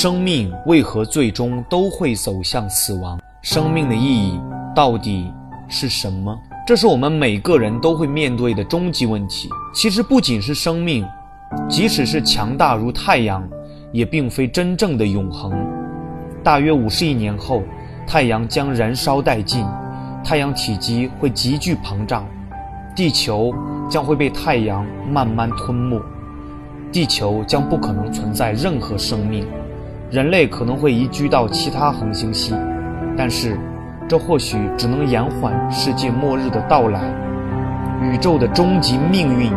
生命为何最终都会走向死亡？生命的意义到底是什么？这是我们每个人都会面对的终极问题。其实不仅是生命，即使是强大如太阳，也并非真正的永恒。大约五十亿年后，太阳将燃烧殆尽，太阳体积会急剧膨胀，地球将会被太阳慢慢吞没，地球将不可能存在任何生命。人类可能会移居到其他恒星系，但是这或许只能延缓世界末日的到来。宇宙的终极命运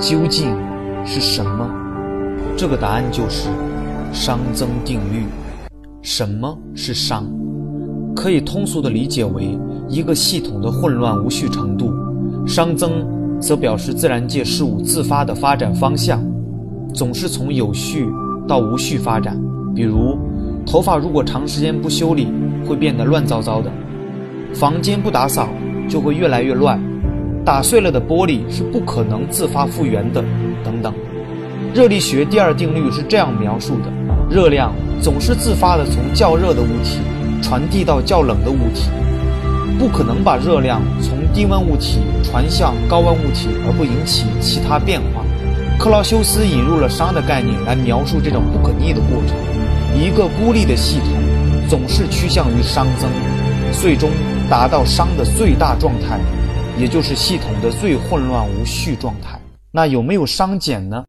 究竟是什么？这个答案就是熵增定律。什么是熵？可以通俗的理解为一个系统的混乱无序程度。熵增则表示自然界事物自发的发展方向，总是从有序到无序发展。比如，头发如果长时间不修理，会变得乱糟糟的；房间不打扫，就会越来越乱；打碎了的玻璃是不可能自发复原的，等等。热力学第二定律是这样描述的：热量总是自发的从较热的物体传递到较冷的物体，不可能把热量从低温物体传向高温物体而不引起其他变化。克劳修斯引入了熵的概念来描述这种不可逆的过程。一个孤立的系统总是趋向于熵增，最终达到熵的最大状态，也就是系统的最混乱无序状态。那有没有熵减呢？